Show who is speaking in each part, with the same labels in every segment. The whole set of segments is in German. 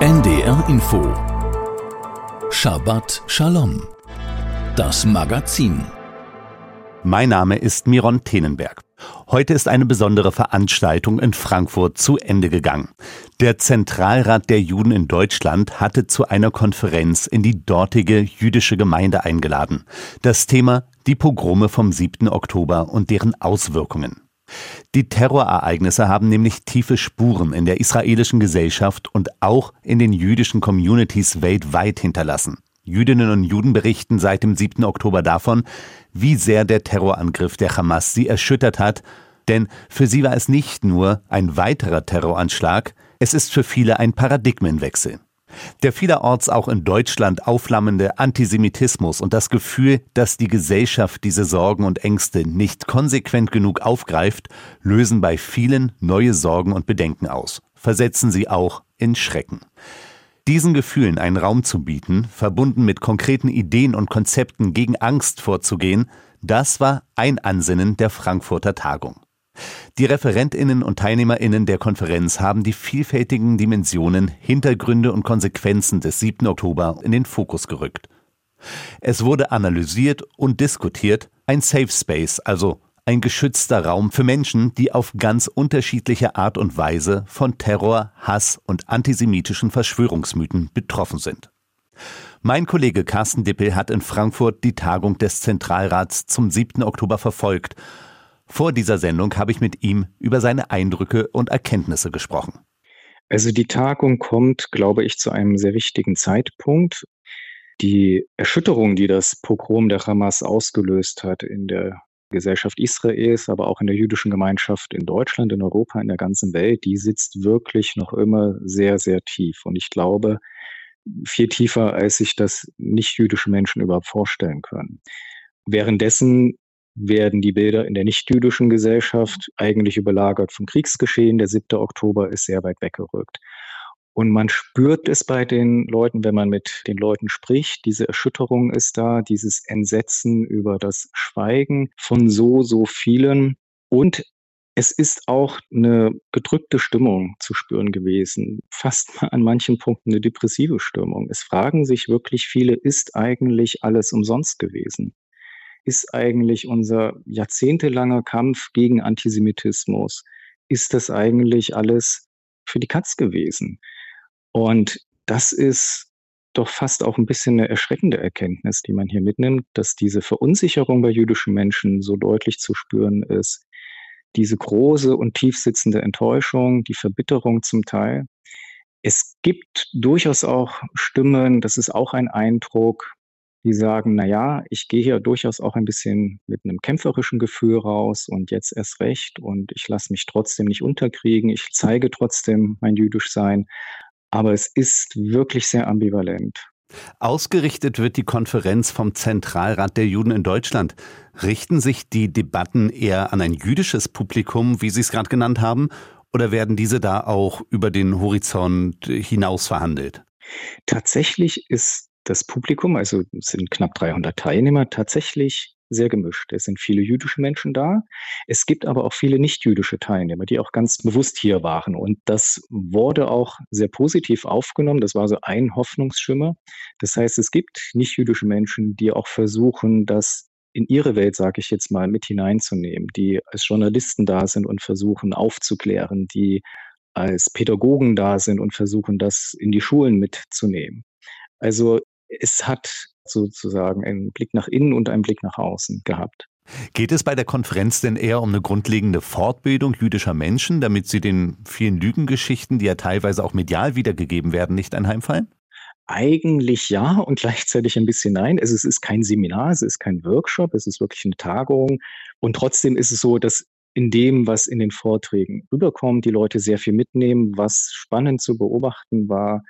Speaker 1: NDR Info Shabbat Shalom Das Magazin
Speaker 2: Mein Name ist Miron Tenenberg. Heute ist eine besondere Veranstaltung in Frankfurt zu Ende gegangen. Der Zentralrat der Juden in Deutschland hatte zu einer Konferenz in die dortige jüdische Gemeinde eingeladen. Das Thema die Pogrome vom 7. Oktober und deren Auswirkungen. Die Terrorereignisse haben nämlich tiefe Spuren in der israelischen Gesellschaft und auch in den jüdischen Communities weltweit hinterlassen. Jüdinnen und Juden berichten seit dem 7. Oktober davon, wie sehr der Terrorangriff der Hamas sie erschüttert hat, denn für sie war es nicht nur ein weiterer Terroranschlag, es ist für viele ein Paradigmenwechsel. Der vielerorts auch in Deutschland aufflammende Antisemitismus und das Gefühl, dass die Gesellschaft diese Sorgen und Ängste nicht konsequent genug aufgreift, lösen bei vielen neue Sorgen und Bedenken aus, versetzen sie auch in Schrecken. Diesen Gefühlen einen Raum zu bieten, verbunden mit konkreten Ideen und Konzepten gegen Angst vorzugehen, das war ein Ansinnen der Frankfurter Tagung. Die Referentinnen und Teilnehmerinnen der Konferenz haben die vielfältigen Dimensionen, Hintergründe und Konsequenzen des 7. Oktober in den Fokus gerückt. Es wurde analysiert und diskutiert, ein Safe Space, also ein geschützter Raum für Menschen, die auf ganz unterschiedliche Art und Weise von Terror, Hass und antisemitischen Verschwörungsmythen betroffen sind. Mein Kollege Carsten Dippel hat in Frankfurt die Tagung des Zentralrats zum 7. Oktober verfolgt vor dieser Sendung habe ich mit ihm über seine Eindrücke und Erkenntnisse gesprochen.
Speaker 3: Also die Tagung kommt, glaube ich, zu einem sehr wichtigen Zeitpunkt. Die Erschütterung, die das Pogrom der Hamas ausgelöst hat in der Gesellschaft Israels, aber auch in der jüdischen Gemeinschaft in Deutschland, in Europa, in der ganzen Welt, die sitzt wirklich noch immer sehr, sehr tief. Und ich glaube, viel tiefer, als sich das nicht-jüdische Menschen überhaupt vorstellen können. Währenddessen werden die Bilder in der nicht-jüdischen Gesellschaft eigentlich überlagert vom Kriegsgeschehen. Der 7. Oktober ist sehr weit weggerückt. Und man spürt es bei den Leuten, wenn man mit den Leuten spricht. Diese Erschütterung ist da, dieses Entsetzen über das Schweigen von so, so vielen. Und es ist auch eine gedrückte Stimmung zu spüren gewesen, fast an manchen Punkten eine depressive Stimmung. Es fragen sich wirklich viele, ist eigentlich alles umsonst gewesen? Ist eigentlich unser jahrzehntelanger Kampf gegen Antisemitismus? Ist das eigentlich alles für die Katz gewesen? Und das ist doch fast auch ein bisschen eine erschreckende Erkenntnis, die man hier mitnimmt, dass diese Verunsicherung bei jüdischen Menschen so deutlich zu spüren ist, diese große und tiefsitzende Enttäuschung, die Verbitterung zum Teil. Es gibt durchaus auch Stimmen, das ist auch ein Eindruck, die sagen, na ja, ich gehe hier durchaus auch ein bisschen mit einem kämpferischen Gefühl raus und jetzt erst recht und ich lasse mich trotzdem nicht unterkriegen. Ich zeige trotzdem mein Jüdischsein. Aber es ist wirklich sehr ambivalent.
Speaker 2: Ausgerichtet wird die Konferenz vom Zentralrat der Juden in Deutschland. Richten sich die Debatten eher an ein jüdisches Publikum, wie Sie es gerade genannt haben, oder werden diese da auch über den Horizont hinaus verhandelt?
Speaker 3: Tatsächlich ist das Publikum, also es sind knapp 300 Teilnehmer, tatsächlich sehr gemischt. Es sind viele jüdische Menschen da. Es gibt aber auch viele nicht-jüdische Teilnehmer, die auch ganz bewusst hier waren. Und das wurde auch sehr positiv aufgenommen. Das war so ein Hoffnungsschimmer. Das heißt, es gibt nicht-jüdische Menschen, die auch versuchen, das in ihre Welt, sage ich jetzt mal, mit hineinzunehmen, die als Journalisten da sind und versuchen aufzuklären, die als Pädagogen da sind und versuchen, das in die Schulen mitzunehmen. Also es hat sozusagen einen Blick nach innen und einen Blick nach außen gehabt.
Speaker 2: Geht es bei der Konferenz denn eher um eine grundlegende Fortbildung jüdischer Menschen, damit sie den vielen Lügengeschichten, die ja teilweise auch medial wiedergegeben werden, nicht anheimfallen?
Speaker 3: Eigentlich ja und gleichzeitig ein bisschen nein. Es ist kein Seminar, es ist kein Workshop, es ist wirklich eine Tagung. Und trotzdem ist es so, dass in dem, was in den Vorträgen rüberkommt, die Leute sehr viel mitnehmen. Was spannend zu beobachten war,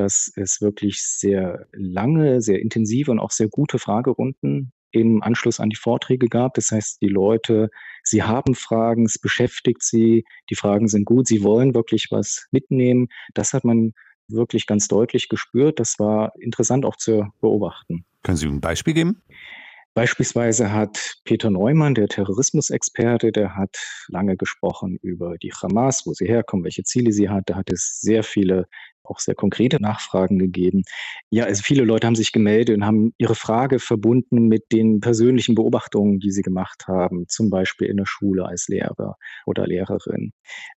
Speaker 3: dass es wirklich sehr lange, sehr intensive und auch sehr gute Fragerunden im Anschluss an die Vorträge gab. Das heißt, die Leute, sie haben Fragen, es beschäftigt sie, die Fragen sind gut, sie wollen wirklich was mitnehmen. Das hat man wirklich ganz deutlich gespürt. Das war interessant auch zu beobachten.
Speaker 2: Können Sie ein Beispiel geben?
Speaker 3: Beispielsweise hat Peter Neumann, der Terrorismusexperte, der hat lange gesprochen über die Hamas, wo sie herkommen, welche Ziele sie hat. Da hat es sehr viele auch sehr konkrete Nachfragen gegeben. Ja, also viele Leute haben sich gemeldet und haben ihre Frage verbunden mit den persönlichen Beobachtungen, die sie gemacht haben, zum Beispiel in der Schule als Lehrer oder Lehrerin.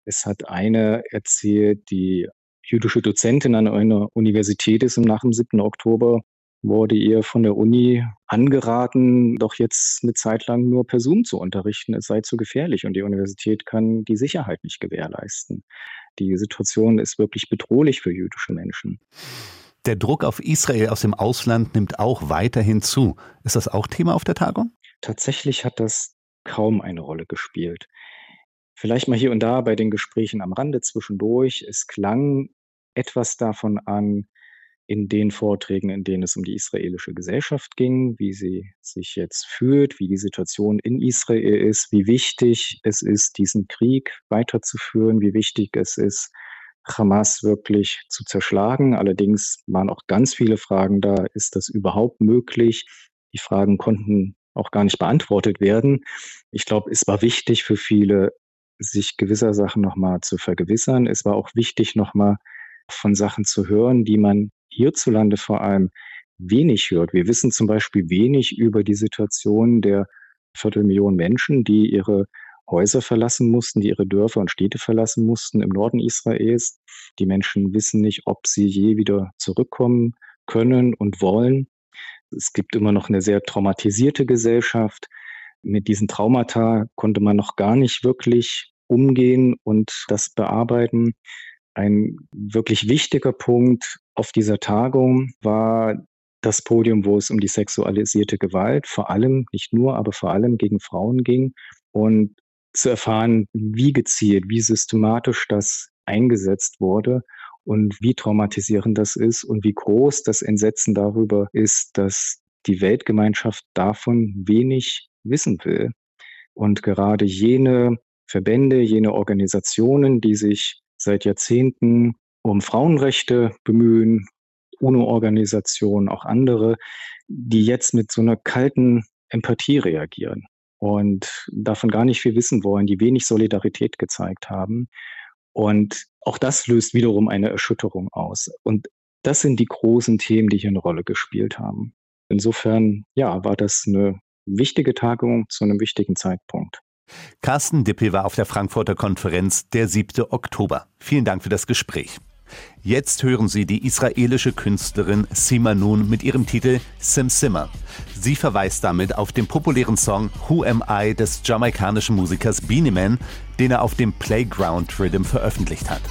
Speaker 3: Es hat eine erzählt, die jüdische Dozentin an einer Universität ist und nach dem 7. Oktober wurde ihr von der Uni angeraten, doch jetzt eine Zeit lang nur per Zoom zu unterrichten. Es sei zu gefährlich und die Universität kann die Sicherheit nicht gewährleisten. Die Situation ist wirklich bedrohlich für jüdische Menschen.
Speaker 2: Der Druck auf Israel aus dem Ausland nimmt auch weiterhin zu. Ist das auch Thema auf der Tagung?
Speaker 3: Tatsächlich hat das kaum eine Rolle gespielt. Vielleicht mal hier und da bei den Gesprächen am Rande zwischendurch. Es klang etwas davon an, in den Vorträgen, in denen es um die israelische Gesellschaft ging, wie sie sich jetzt fühlt, wie die Situation in Israel ist, wie wichtig es ist, diesen Krieg weiterzuführen, wie wichtig es ist, Hamas wirklich zu zerschlagen. Allerdings waren auch ganz viele Fragen da, ist das überhaupt möglich? Die Fragen konnten auch gar nicht beantwortet werden. Ich glaube, es war wichtig für viele, sich gewisser Sachen nochmal zu vergewissern. Es war auch wichtig, nochmal von Sachen zu hören, die man hierzulande vor allem wenig hört. Wir wissen zum Beispiel wenig über die Situation der Viertelmillion Menschen, die ihre Häuser verlassen mussten, die ihre Dörfer und Städte verlassen mussten im Norden Israels. Die Menschen wissen nicht, ob sie je wieder zurückkommen können und wollen. Es gibt immer noch eine sehr traumatisierte Gesellschaft. Mit diesen Traumata konnte man noch gar nicht wirklich umgehen und das bearbeiten. Ein wirklich wichtiger Punkt auf dieser Tagung war das Podium, wo es um die sexualisierte Gewalt vor allem, nicht nur, aber vor allem gegen Frauen ging und zu erfahren, wie gezielt, wie systematisch das eingesetzt wurde und wie traumatisierend das ist und wie groß das Entsetzen darüber ist, dass die Weltgemeinschaft davon wenig wissen will. Und gerade jene Verbände, jene Organisationen, die sich seit Jahrzehnten um Frauenrechte bemühen, UNO-Organisationen, auch andere, die jetzt mit so einer kalten Empathie reagieren und davon gar nicht viel wissen wollen, die wenig Solidarität gezeigt haben. Und auch das löst wiederum eine Erschütterung aus. Und das sind die großen Themen, die hier eine Rolle gespielt haben. Insofern, ja, war das eine wichtige Tagung zu einem wichtigen Zeitpunkt.
Speaker 2: Carsten Dippel war auf der Frankfurter Konferenz der 7. Oktober. Vielen Dank für das Gespräch. Jetzt hören Sie die israelische Künstlerin Sima Nun mit ihrem Titel Sim Simmer. Sie verweist damit auf den populären Song Who Am I des jamaikanischen Musikers Beanie Man, den er auf dem Playground Rhythm veröffentlicht hat.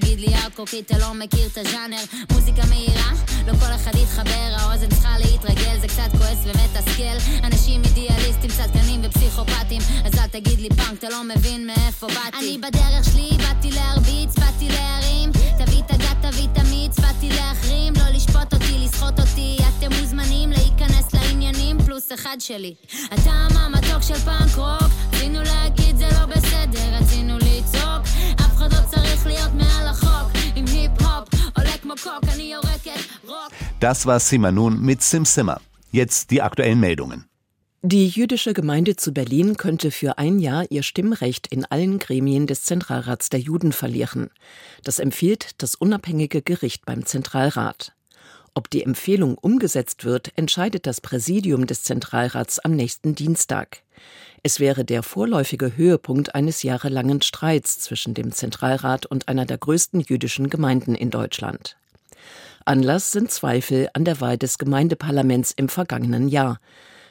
Speaker 2: תגיד לי ארקו כי אתה לא מכיר את הז'אנר. מוזיקה מהירה, לא כל אחד יתחבר האוזן צריכה להתרגל זה קצת כועס ומתסכל אנשים אידיאליסטים, צדקנים ופסיכופטים אז אל תגיד לי פאנק, אתה לא מבין מאיפה באתי. אני בדרך שלי, באתי להרביץ, באתי להרים. תביא את הגת, תביא את המיץ, באתי להחרים. לא לשפוט אותי, לסחוט אותי אתם מוזמנים להיכנס לעניינים פלוס אחד שלי. הטעם המתוק של פאנק רוק רצינו להגיד זה לא בסדר, רצינו Das war Simanun mit Sim Simmer. Jetzt die aktuellen Meldungen.
Speaker 4: Die jüdische Gemeinde zu Berlin könnte für ein Jahr ihr Stimmrecht in allen Gremien des Zentralrats der Juden verlieren. Das empfiehlt das unabhängige Gericht beim Zentralrat. Ob die Empfehlung umgesetzt wird, entscheidet das Präsidium des Zentralrats am nächsten Dienstag. Es wäre der vorläufige Höhepunkt eines jahrelangen Streits zwischen dem Zentralrat und einer der größten jüdischen Gemeinden in Deutschland. Anlass sind Zweifel an der Wahl des Gemeindeparlaments im vergangenen Jahr.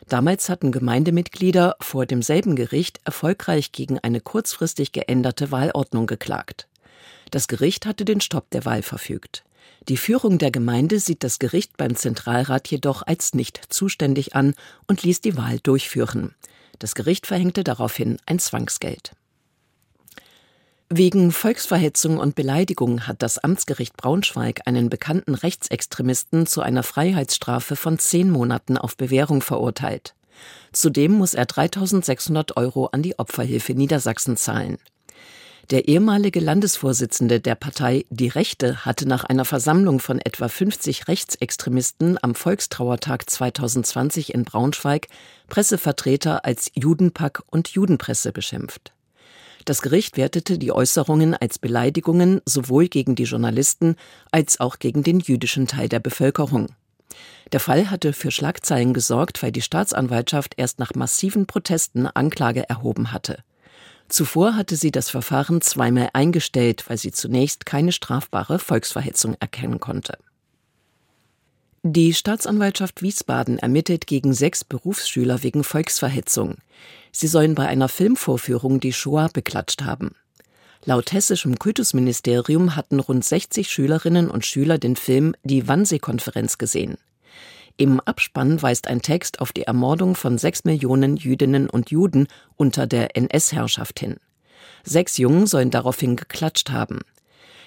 Speaker 4: Damals hatten Gemeindemitglieder vor demselben Gericht erfolgreich gegen eine kurzfristig geänderte Wahlordnung geklagt. Das Gericht hatte den Stopp der Wahl verfügt. Die Führung der Gemeinde sieht das Gericht beim Zentralrat jedoch als nicht zuständig an und ließ die Wahl durchführen. Das Gericht verhängte daraufhin ein Zwangsgeld. Wegen Volksverhetzung und Beleidigung hat das Amtsgericht Braunschweig einen bekannten Rechtsextremisten zu einer Freiheitsstrafe von zehn Monaten auf Bewährung verurteilt. Zudem muss er 3600 Euro an die Opferhilfe Niedersachsen zahlen. Der ehemalige Landesvorsitzende der Partei Die Rechte hatte nach einer Versammlung von etwa 50 Rechtsextremisten am Volkstrauertag 2020 in Braunschweig Pressevertreter als Judenpack und Judenpresse beschimpft. Das Gericht wertete die Äußerungen als Beleidigungen sowohl gegen die Journalisten als auch gegen den jüdischen Teil der Bevölkerung. Der Fall hatte für Schlagzeilen gesorgt, weil die Staatsanwaltschaft erst nach massiven Protesten Anklage erhoben hatte. Zuvor hatte sie das Verfahren zweimal eingestellt, weil sie zunächst keine strafbare Volksverhetzung erkennen konnte. Die Staatsanwaltschaft Wiesbaden ermittelt gegen sechs Berufsschüler wegen Volksverhetzung. Sie sollen bei einer Filmvorführung die Shoah beklatscht haben. Laut hessischem Kultusministerium hatten rund 60 Schülerinnen und Schüler den Film Die Wannsee-Konferenz gesehen. Im Abspann weist ein Text auf die Ermordung von sechs Millionen Jüdinnen und Juden unter der NS-Herrschaft hin. Sechs Jungen sollen daraufhin geklatscht haben.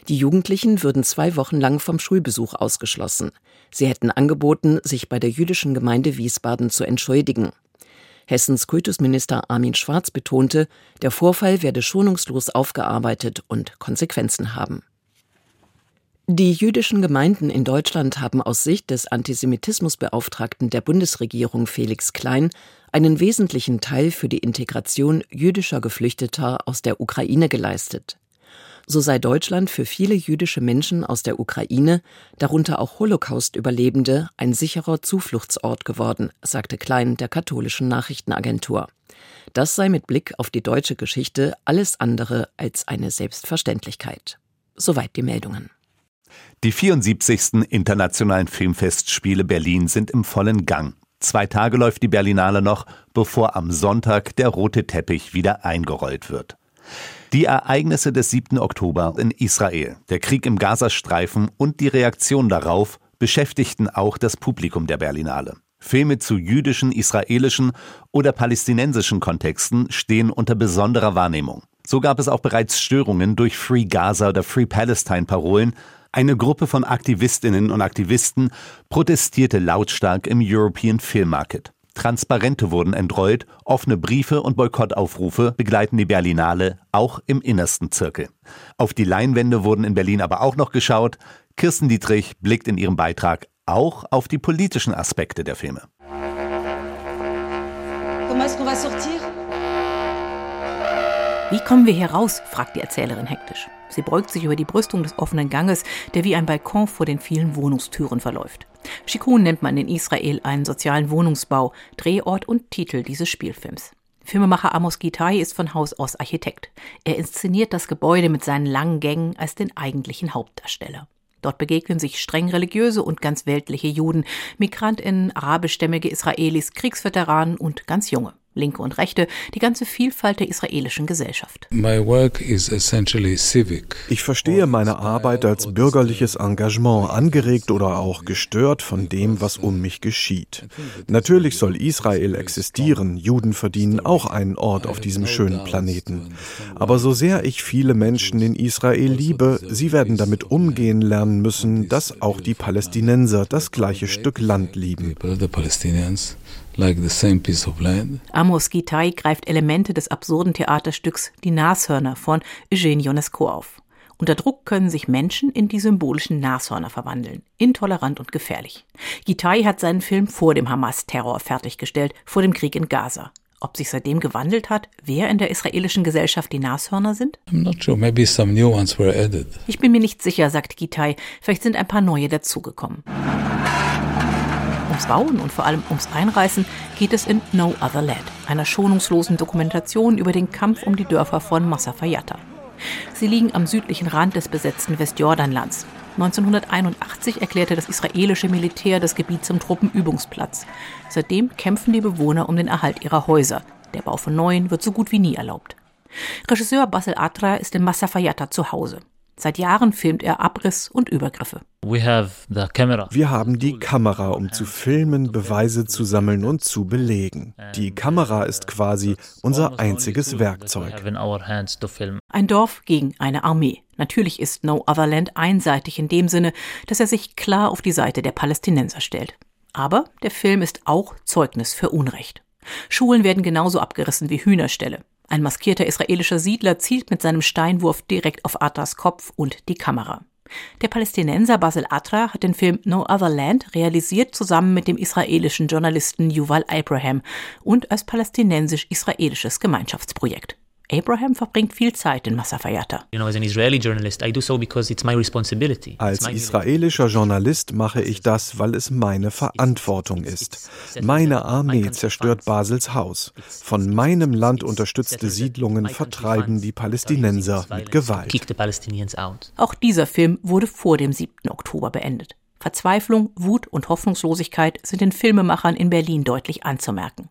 Speaker 4: Die Jugendlichen würden zwei Wochen lang vom Schulbesuch ausgeschlossen. Sie hätten angeboten, sich bei der jüdischen Gemeinde Wiesbaden zu entschuldigen. Hessens Kultusminister Armin Schwarz betonte, der Vorfall werde schonungslos aufgearbeitet und Konsequenzen haben. Die jüdischen Gemeinden in Deutschland haben aus Sicht des Antisemitismusbeauftragten der Bundesregierung Felix Klein einen wesentlichen Teil für die Integration jüdischer Geflüchteter aus der Ukraine geleistet. So sei Deutschland für viele jüdische Menschen aus der Ukraine, darunter auch Holocaust-Überlebende, ein sicherer Zufluchtsort geworden, sagte Klein der katholischen Nachrichtenagentur. Das sei mit Blick auf die deutsche Geschichte alles andere als eine Selbstverständlichkeit. Soweit die Meldungen.
Speaker 2: Die 74. Internationalen Filmfestspiele Berlin sind im vollen Gang. Zwei Tage läuft die Berlinale noch, bevor am Sonntag der rote Teppich wieder eingerollt wird. Die Ereignisse des 7. Oktober in Israel, der Krieg im Gazastreifen und die Reaktion darauf beschäftigten auch das Publikum der Berlinale. Filme zu jüdischen, israelischen oder palästinensischen Kontexten stehen unter besonderer Wahrnehmung. So gab es auch bereits Störungen durch Free Gaza oder Free Palestine Parolen, eine Gruppe von Aktivistinnen und Aktivisten protestierte lautstark im European Film Market. Transparente wurden entrollt, offene Briefe und Boykottaufrufe begleiten die Berlinale auch im innersten Zirkel. Auf die Leinwände wurden in Berlin aber auch noch geschaut. Kirsten Dietrich blickt in ihrem Beitrag auch auf die politischen Aspekte der Filme.
Speaker 5: Wie kommen wir hier raus? fragt die Erzählerin hektisch. Sie beugt sich über die Brüstung des offenen Ganges, der wie ein Balkon vor den vielen Wohnungstüren verläuft. Shikun nennt man in Israel einen sozialen Wohnungsbau, Drehort und Titel dieses Spielfilms. Filmemacher Amos Gitai ist von Haus aus Architekt. Er inszeniert das Gebäude mit seinen langen Gängen als den eigentlichen Hauptdarsteller. Dort begegnen sich streng religiöse und ganz weltliche Juden, Migrantinnen, arabischstämmige Israelis, Kriegsveteranen und ganz junge. Linke und Rechte, die ganze Vielfalt der israelischen Gesellschaft.
Speaker 6: Ich verstehe meine Arbeit als bürgerliches Engagement, angeregt oder auch gestört von dem, was um mich geschieht. Natürlich soll Israel existieren, Juden verdienen auch einen Ort auf diesem schönen Planeten. Aber so sehr ich viele Menschen in Israel liebe, sie werden damit umgehen lernen müssen, dass auch die Palästinenser das gleiche Stück Land lieben
Speaker 5: like the same piece of land. Amos Gitai greift Elemente des absurden Theaterstücks Die Nashörner von Eugene Ionesco auf. Unter Druck können sich Menschen in die symbolischen Nashörner verwandeln. Intolerant und gefährlich. Gitai hat seinen Film vor dem Hamas-Terror fertiggestellt, vor dem Krieg in Gaza. Ob sich seitdem gewandelt hat, wer in der israelischen Gesellschaft die Nashörner sind?
Speaker 6: Sure.
Speaker 5: Ich bin mir nicht sicher, sagt Gitai. Vielleicht sind ein paar neue dazugekommen. Ums Bauen und vor allem ums Einreißen geht es in No Other Land, einer schonungslosen Dokumentation über den Kampf um die Dörfer von Massafayata. Sie liegen am südlichen Rand des besetzten Westjordanlands. 1981 erklärte das israelische Militär das Gebiet zum Truppenübungsplatz. Seitdem kämpfen die Bewohner um den Erhalt ihrer Häuser. Der Bau von neuen wird so gut wie nie erlaubt. Regisseur Basel Atra ist in Massafayata zu Hause. Seit Jahren filmt er Abriss und Übergriffe.
Speaker 6: Wir haben die Kamera, um zu filmen, Beweise zu sammeln und zu belegen. Die Kamera ist quasi unser einziges Werkzeug.
Speaker 5: Ein Dorf gegen eine Armee. Natürlich ist No Other Land einseitig in dem Sinne, dass er sich klar auf die Seite der Palästinenser stellt. Aber der Film ist auch Zeugnis für Unrecht. Schulen werden genauso abgerissen wie Hühnerställe. Ein maskierter israelischer Siedler zielt mit seinem Steinwurf direkt auf Atras Kopf und die Kamera. Der Palästinenser Basel Atra hat den Film No Other Land realisiert zusammen mit dem israelischen Journalisten Yuval Abraham und als palästinensisch-israelisches Gemeinschaftsprojekt. Abraham verbringt viel Zeit in Massafayata.
Speaker 6: Als israelischer Journalist mache ich das, weil es meine Verantwortung ist. Meine Armee zerstört Basels Haus. Von meinem Land unterstützte Siedlungen vertreiben die Palästinenser mit Gewalt.
Speaker 5: Auch dieser Film wurde vor dem 7. Oktober beendet. Verzweiflung, Wut und Hoffnungslosigkeit sind den Filmemachern in Berlin deutlich anzumerken.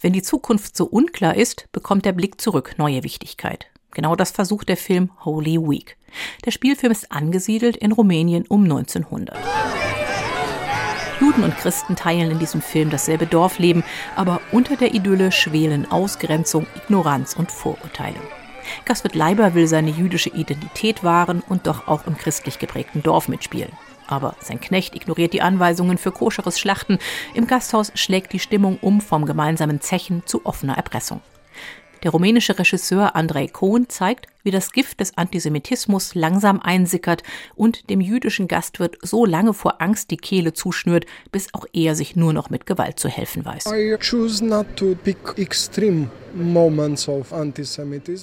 Speaker 5: Wenn die Zukunft so unklar ist, bekommt der Blick zurück neue Wichtigkeit. Genau das versucht der Film Holy Week. Der Spielfilm ist angesiedelt in Rumänien um 1900. Juden und Christen teilen in diesem Film dasselbe Dorfleben, aber unter der Idylle schwelen Ausgrenzung, Ignoranz und Vorurteile. Gastwirt Leiber will seine jüdische Identität wahren und doch auch im christlich geprägten Dorf mitspielen. Aber sein Knecht ignoriert die Anweisungen für koscheres Schlachten. Im Gasthaus schlägt die Stimmung um vom gemeinsamen Zechen zu offener Erpressung. Der rumänische Regisseur Andrei Kohn zeigt, wie das Gift des Antisemitismus langsam einsickert und dem jüdischen Gastwirt so lange vor Angst die Kehle zuschnürt, bis auch er sich nur noch mit Gewalt zu helfen weiß.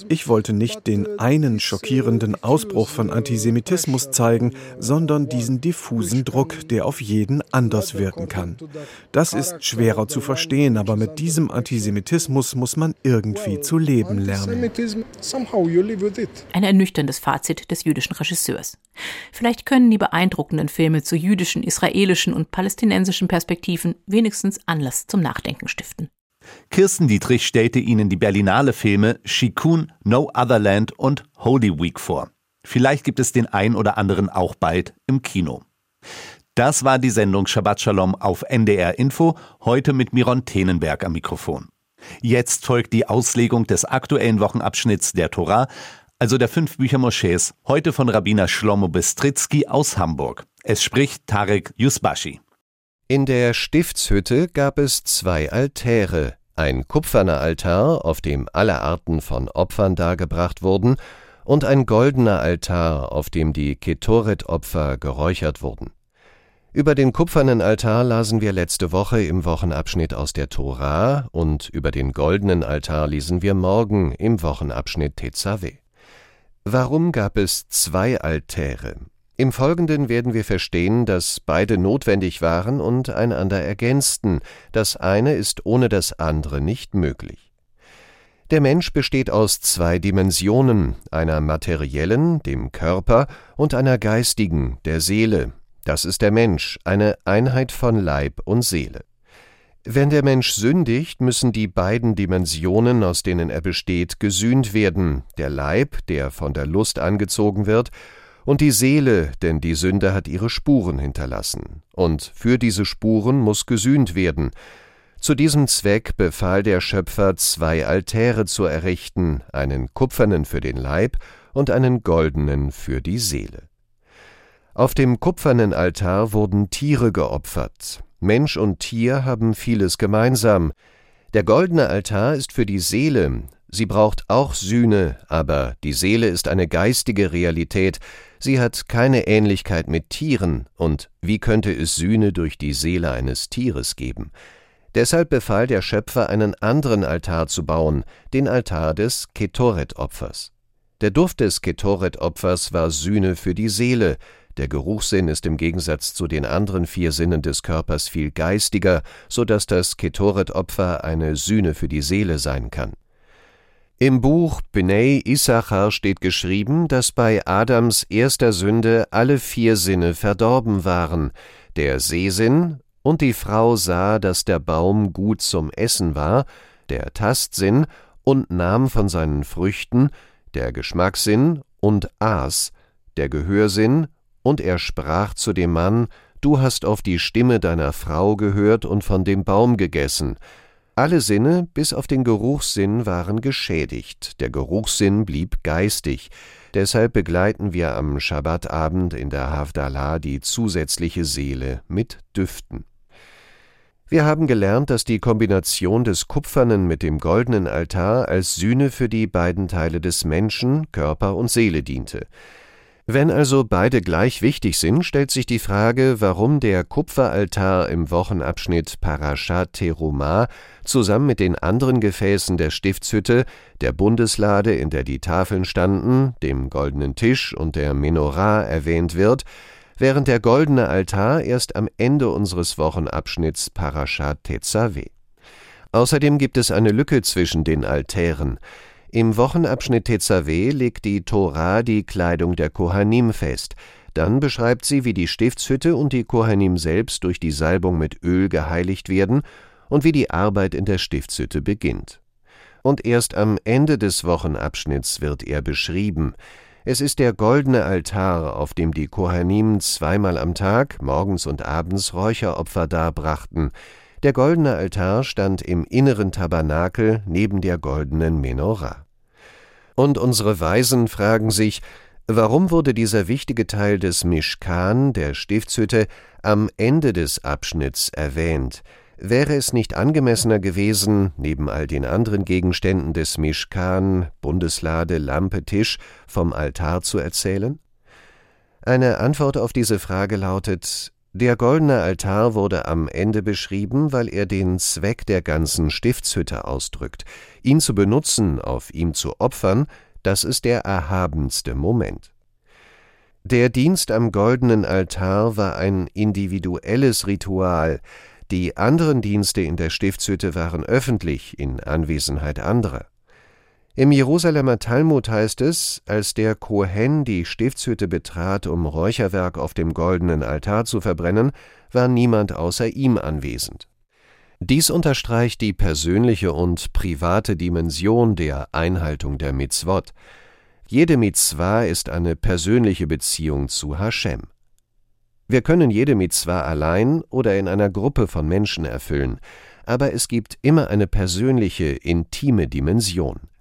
Speaker 6: Ich wollte nicht den einen schockierenden Ausbruch von Antisemitismus zeigen, sondern diesen diffusen Druck, der auf jeden anders wirken kann. Das ist schwerer zu verstehen, aber mit diesem Antisemitismus muss man irgendwie zu leben lernen.
Speaker 5: Ein ernüchterndes Fazit des jüdischen Regisseurs. Vielleicht können die beeindruckenden Filme zu jüdischen, israelischen und palästinensischen Perspektiven wenigstens Anlass zum Nachdenken stiften.
Speaker 2: Kirsten Dietrich stellte ihnen die Berlinale Filme Shikun, No Other Land und Holy Week vor. Vielleicht gibt es den ein oder anderen auch bald im Kino. Das war die Sendung Shabbat Shalom auf NDR Info, heute mit Miron Tenenberg am Mikrofon. Jetzt folgt die Auslegung des aktuellen Wochenabschnitts der Torah, also der fünf Bücher Moschees, heute von Rabbiner Shlomo Bestritzky aus Hamburg. Es spricht Tarek Yusbashi.
Speaker 7: In der Stiftshütte gab es zwei Altäre, ein kupferner Altar, auf dem alle Arten von Opfern dargebracht wurden, und ein goldener Altar, auf dem die Ketoret-Opfer geräuchert wurden. Über den kupfernen Altar lasen wir letzte Woche im Wochenabschnitt aus der Tora und über den goldenen Altar lesen wir morgen im Wochenabschnitt Tetzaveh. Warum gab es zwei Altäre? Im Folgenden werden wir verstehen, dass beide notwendig waren und einander ergänzten. Das eine ist ohne das andere nicht möglich. Der Mensch besteht aus zwei Dimensionen, einer materiellen, dem Körper, und einer geistigen, der Seele, das ist der Mensch, eine Einheit von Leib und Seele. Wenn der Mensch sündigt, müssen die beiden Dimensionen, aus denen er besteht, gesühnt werden, der Leib, der von der Lust angezogen wird, und die Seele, denn die Sünde hat ihre Spuren hinterlassen, und für diese Spuren muss gesühnt werden. Zu diesem Zweck befahl der Schöpfer, zwei Altäre zu errichten, einen kupfernen für den Leib und einen goldenen für die Seele. Auf dem kupfernen Altar wurden Tiere geopfert. Mensch und Tier haben vieles gemeinsam. Der goldene Altar ist für die Seele. Sie braucht auch Sühne, aber die Seele ist eine geistige Realität. Sie hat keine Ähnlichkeit mit Tieren. Und wie könnte es Sühne durch die Seele eines Tieres geben? Deshalb befahl der Schöpfer, einen anderen Altar zu bauen, den Altar des Ketoret-Opfers. Der Duft des Ketoret-Opfers war Sühne für die Seele, der Geruchssinn ist im Gegensatz zu den anderen vier Sinnen des Körpers viel geistiger, so dass das Ketoret-Opfer eine Sühne für die Seele sein kann. Im Buch Bnei Issachar steht geschrieben, dass bei Adams erster Sünde alle vier Sinne verdorben waren, der Sehsinn, und die Frau sah, dass der Baum gut zum Essen war, der Tastsinn, und nahm von seinen Früchten, der Geschmackssinn, und aß, der Gehörsinn und er sprach zu dem Mann, Du hast auf die Stimme deiner Frau gehört und von dem Baum gegessen. Alle Sinne, bis auf den Geruchssinn, waren geschädigt, der Geruchssinn blieb geistig, deshalb begleiten wir am Schabbatabend in der Havdalah die zusätzliche Seele mit Düften. Wir haben gelernt, dass die Kombination des kupfernen mit dem goldenen Altar als Sühne für die beiden Teile des Menschen, Körper und Seele diente. Wenn also beide gleich wichtig sind, stellt sich die Frage, warum der Kupferaltar im Wochenabschnitt Parashat Terumah zusammen mit den anderen Gefäßen der Stiftshütte, der Bundeslade, in der die Tafeln standen, dem goldenen Tisch und der Menorah erwähnt wird, während der goldene Altar erst am Ende unseres Wochenabschnitts Parashat Tetzaveh. Außerdem gibt es eine Lücke zwischen den Altären. Im Wochenabschnitt Tetzaveh legt die Tora die Kleidung der Kohanim fest. Dann beschreibt sie, wie die Stiftshütte und die Kohanim selbst durch die Salbung mit Öl geheiligt werden und wie die Arbeit in der Stiftshütte beginnt. Und erst am Ende des Wochenabschnitts wird er beschrieben. Es ist der goldene Altar, auf dem die Kohanim zweimal am Tag, morgens und abends, Räucheropfer darbrachten. Der goldene Altar stand im inneren Tabernakel neben der goldenen Menorah. Und unsere Weisen fragen sich, warum wurde dieser wichtige Teil des Mishkan, der Stiftshütte, am Ende des Abschnitts erwähnt? Wäre es nicht angemessener gewesen, neben all den anderen Gegenständen des Mischkan, Bundeslade, Lampe, Tisch, vom Altar zu erzählen? Eine Antwort auf diese Frage lautet, der goldene Altar wurde am Ende beschrieben, weil er den Zweck der ganzen Stiftshütte ausdrückt. Ihn zu benutzen, auf ihm zu opfern, das ist der erhabenste Moment. Der Dienst am goldenen Altar war ein individuelles Ritual, die anderen Dienste in der Stiftshütte waren öffentlich in Anwesenheit anderer. Im Jerusalemer Talmud heißt es, als der Kohen die Stiftshütte betrat, um Räucherwerk auf dem goldenen Altar zu verbrennen, war niemand außer ihm anwesend. Dies unterstreicht die persönliche und private Dimension der Einhaltung der Mitzvot. Jede Mitzvah ist eine persönliche Beziehung zu Hashem. Wir können jede Mitzwa allein oder in einer Gruppe von Menschen erfüllen, aber es gibt immer eine persönliche, intime Dimension.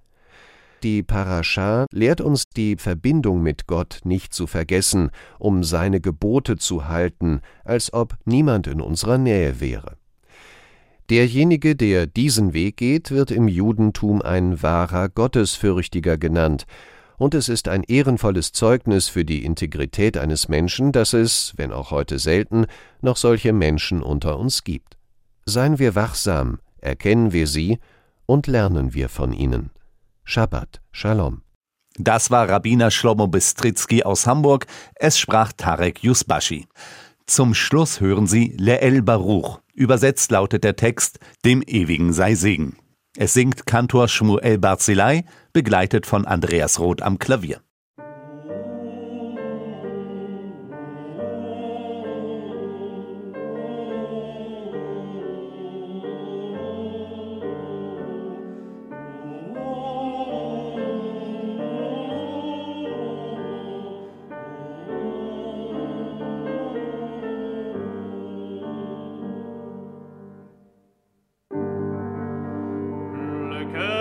Speaker 7: Die Parascha lehrt uns die Verbindung mit Gott nicht zu vergessen, um seine Gebote zu halten, als ob niemand in unserer Nähe wäre. Derjenige, der diesen Weg geht, wird im Judentum ein wahrer Gottesfürchtiger genannt, und es ist ein ehrenvolles Zeugnis für die Integrität eines Menschen, dass es, wenn auch heute selten, noch solche Menschen unter uns gibt. Seien wir wachsam, erkennen wir sie und lernen wir von ihnen. Shabbat Shalom.
Speaker 8: Das war Rabbiner Shlomo Bistritzky aus Hamburg. Es sprach Tarek Yusbashi. Zum Schluss hören Sie Le'el Baruch. Übersetzt lautet der Text Dem Ewigen sei Segen. Es singt Kantor Shmuel Barzilai, begleitet von Andreas Roth am Klavier.
Speaker 9: que